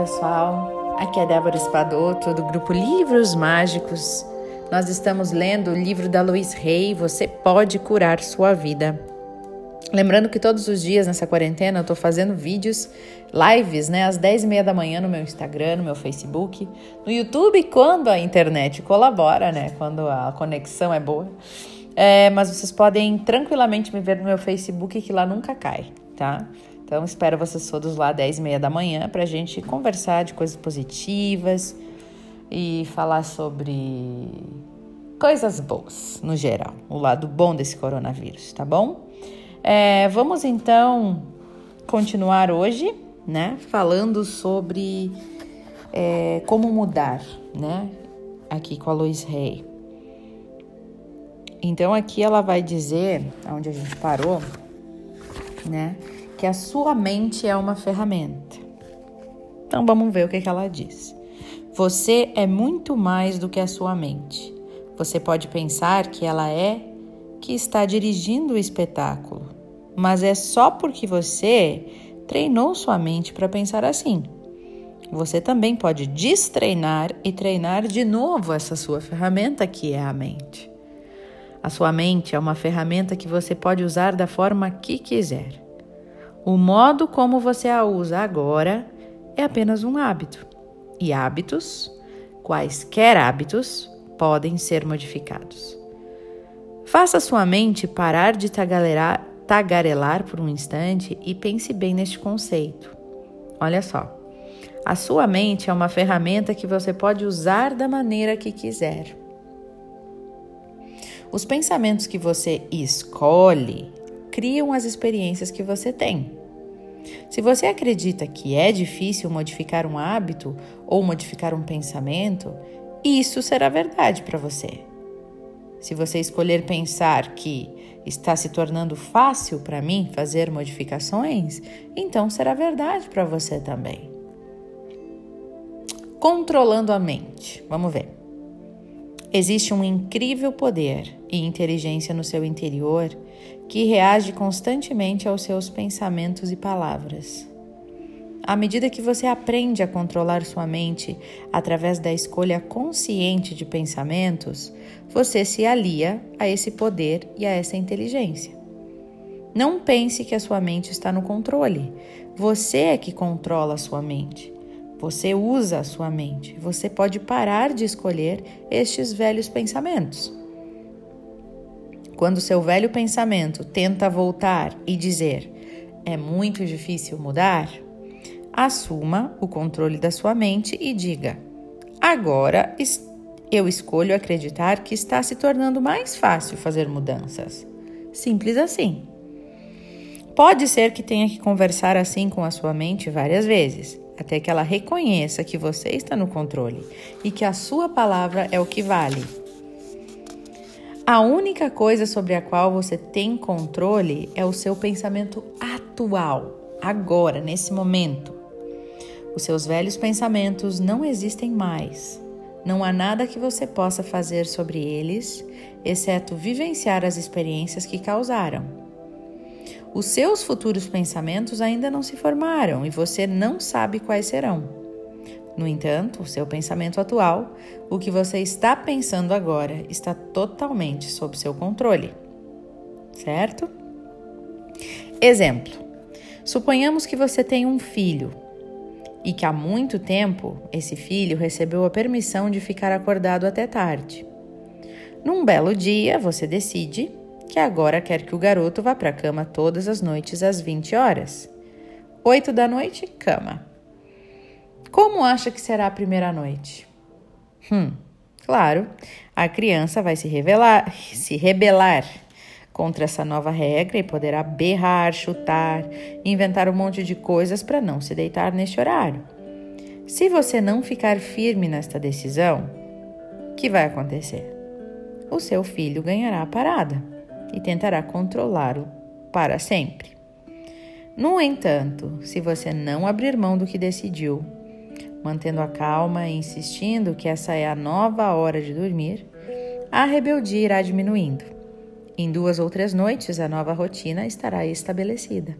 pessoal. Aqui é Débora Espadoto do grupo Livros Mágicos. Nós estamos lendo o livro da Luiz Rey, Você Pode Curar Sua Vida. Lembrando que todos os dias nessa quarentena eu estou fazendo vídeos, lives, né, às 10 e meia da manhã no meu Instagram, no meu Facebook, no YouTube, quando a internet colabora, né, quando a conexão é boa. É, mas vocês podem tranquilamente me ver no meu Facebook, que lá nunca cai, tá? Então, espero vocês todos lá às 10 e meia da manhã para a gente conversar de coisas positivas e falar sobre coisas boas, no geral, o lado bom desse coronavírus, tá bom? É, vamos então continuar hoje, né, falando sobre é, como mudar, né, aqui com a Lois Rey. Então aqui ela vai dizer, onde a gente parou, né, que a sua mente é uma ferramenta. Então vamos ver o que, que ela diz. Você é muito mais do que a sua mente. Você pode pensar que ela é que está dirigindo o espetáculo, mas é só porque você treinou sua mente para pensar assim. Você também pode destreinar e treinar de novo essa sua ferramenta que é a mente. A sua mente é uma ferramenta que você pode usar da forma que quiser. O modo como você a usa agora é apenas um hábito. E hábitos, quaisquer hábitos, podem ser modificados. Faça sua mente parar de tagarelar, tagarelar por um instante e pense bem neste conceito. Olha só. A sua mente é uma ferramenta que você pode usar da maneira que quiser. Os pensamentos que você escolhe criam as experiências que você tem. Se você acredita que é difícil modificar um hábito ou modificar um pensamento, isso será verdade para você. Se você escolher pensar que está se tornando fácil para mim fazer modificações, então será verdade para você também. Controlando a mente. Vamos ver. Existe um incrível poder e inteligência no seu interior que reage constantemente aos seus pensamentos e palavras. À medida que você aprende a controlar sua mente através da escolha consciente de pensamentos, você se alia a esse poder e a essa inteligência. Não pense que a sua mente está no controle. Você é que controla a sua mente. Você usa a sua mente. Você pode parar de escolher estes velhos pensamentos. Quando seu velho pensamento tenta voltar e dizer é muito difícil mudar, assuma o controle da sua mente e diga: agora eu escolho acreditar que está se tornando mais fácil fazer mudanças. Simples assim. Pode ser que tenha que conversar assim com a sua mente várias vezes, até que ela reconheça que você está no controle e que a sua palavra é o que vale. A única coisa sobre a qual você tem controle é o seu pensamento atual, agora, nesse momento. Os seus velhos pensamentos não existem mais. Não há nada que você possa fazer sobre eles, exceto vivenciar as experiências que causaram. Os seus futuros pensamentos ainda não se formaram e você não sabe quais serão. No entanto, o seu pensamento atual, o que você está pensando agora, está totalmente sob seu controle. Certo? Exemplo: suponhamos que você tem um filho e que há muito tempo esse filho recebeu a permissão de ficar acordado até tarde. Num belo dia, você decide que agora quer que o garoto vá para a cama todas as noites às 20 horas. 8 da noite, cama. Como acha que será a primeira noite? Hum, claro, a criança vai se revelar, se rebelar contra essa nova regra e poderá berrar, chutar, inventar um monte de coisas para não se deitar neste horário. Se você não ficar firme nesta decisão, o que vai acontecer? O seu filho ganhará a parada e tentará controlá-lo para sempre. No entanto, se você não abrir mão do que decidiu, mantendo a calma e insistindo que essa é a nova hora de dormir, a rebeldia irá diminuindo em duas ou três noites, a nova rotina estará estabelecida.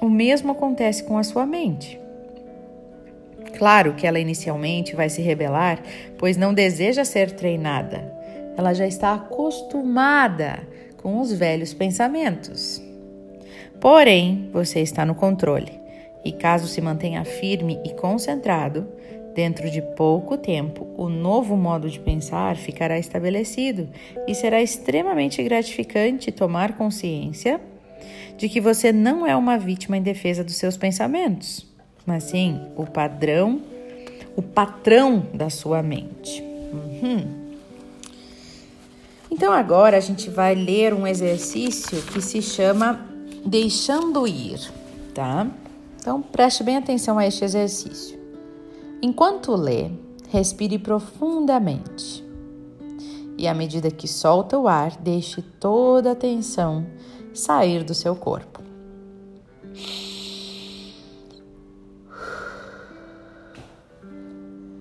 O mesmo acontece com a sua mente. Claro que ela inicialmente vai se rebelar, pois não deseja ser treinada. Ela já está acostumada com os velhos pensamentos. Porém, você está no controle, e caso se mantenha firme e concentrado, dentro de pouco tempo o novo modo de pensar ficará estabelecido e será extremamente gratificante tomar consciência de que você não é uma vítima em defesa dos seus pensamentos mas sim o padrão, o patrão da sua mente. Uhum. Então agora a gente vai ler um exercício que se chama deixando ir, tá? Então preste bem atenção a este exercício. Enquanto lê, respire profundamente. E à medida que solta o ar, deixe toda a tensão sair do seu corpo.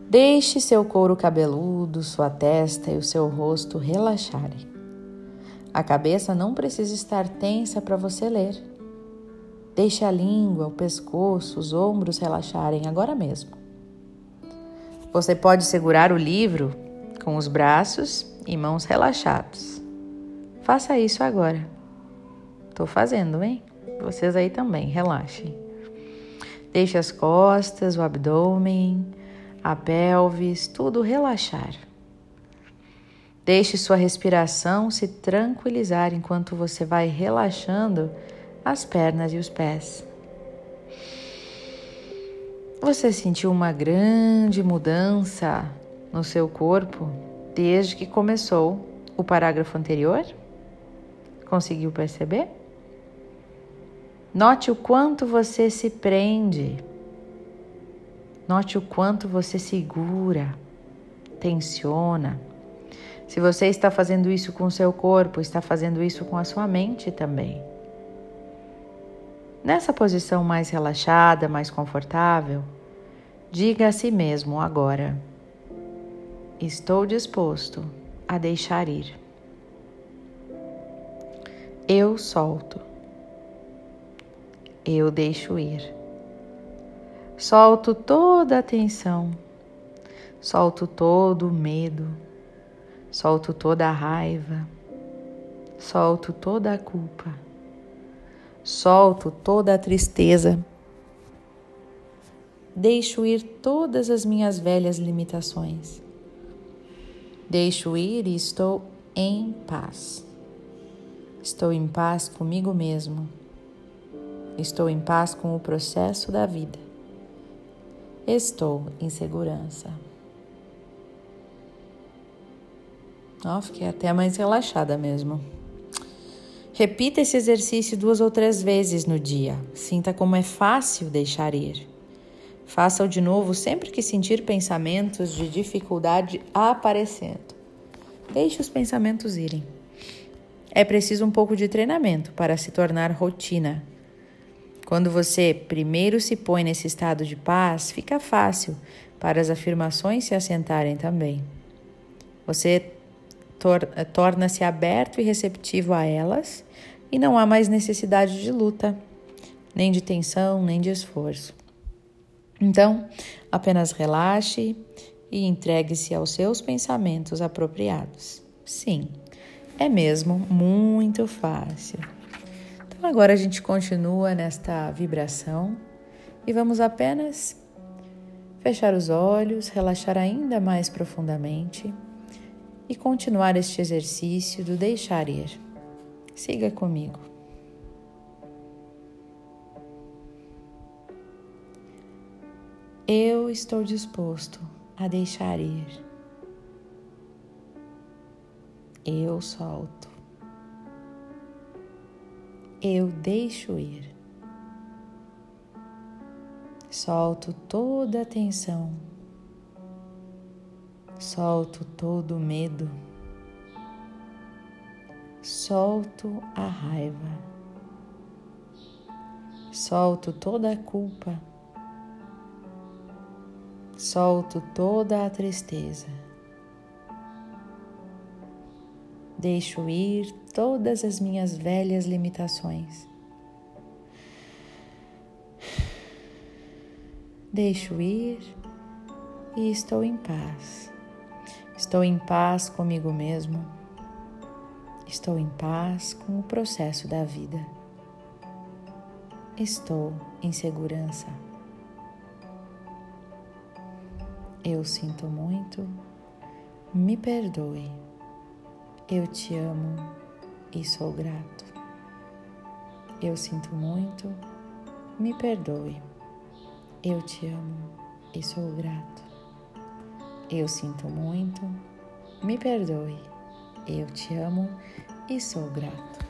Deixe seu couro cabeludo, sua testa e o seu rosto relaxarem. A cabeça não precisa estar tensa para você ler. Deixe a língua, o pescoço, os ombros relaxarem agora mesmo. Você pode segurar o livro com os braços e mãos relaxados. Faça isso agora. Estou fazendo, hein? Vocês aí também, relaxem. Deixe as costas, o abdômen, a pelvis, tudo relaxar. Deixe sua respiração se tranquilizar enquanto você vai relaxando as pernas e os pés. Você sentiu uma grande mudança no seu corpo desde que começou o parágrafo anterior? Conseguiu perceber? Note o quanto você se prende Note o quanto você segura, tensiona. Se você está fazendo isso com o seu corpo, está fazendo isso com a sua mente também. Nessa posição mais relaxada, mais confortável, diga a si mesmo agora: Estou disposto a deixar ir. Eu solto. Eu deixo ir. Solto toda a tensão, solto todo o medo, solto toda a raiva, solto toda a culpa, solto toda a tristeza. Deixo ir todas as minhas velhas limitações. Deixo ir e estou em paz. Estou em paz comigo mesmo. Estou em paz com o processo da vida. Estou em segurança. Ó, fiquei até mais relaxada mesmo. Repita esse exercício duas ou três vezes no dia. Sinta como é fácil deixar ir. Faça-o de novo sempre que sentir pensamentos de dificuldade aparecendo. Deixe os pensamentos irem. É preciso um pouco de treinamento para se tornar rotina. Quando você primeiro se põe nesse estado de paz, fica fácil para as afirmações se assentarem também. Você tor torna-se aberto e receptivo a elas e não há mais necessidade de luta, nem de tensão, nem de esforço. Então, apenas relaxe e entregue-se aos seus pensamentos apropriados. Sim, é mesmo muito fácil. Agora a gente continua nesta vibração e vamos apenas fechar os olhos, relaxar ainda mais profundamente e continuar este exercício do deixar ir. Siga comigo. Eu estou disposto a deixar ir. Eu solto eu deixo ir. Solto toda a tensão, solto todo o medo, solto a raiva, solto toda a culpa, solto toda a tristeza. Deixo ir todas as minhas velhas limitações. Deixo ir e estou em paz. Estou em paz comigo mesmo. Estou em paz com o processo da vida. Estou em segurança. Eu sinto muito. Me perdoe. Eu te amo e sou grato. Eu sinto muito. Me perdoe. Eu te amo e sou grato. Eu sinto muito. Me perdoe. Eu te amo e sou grato.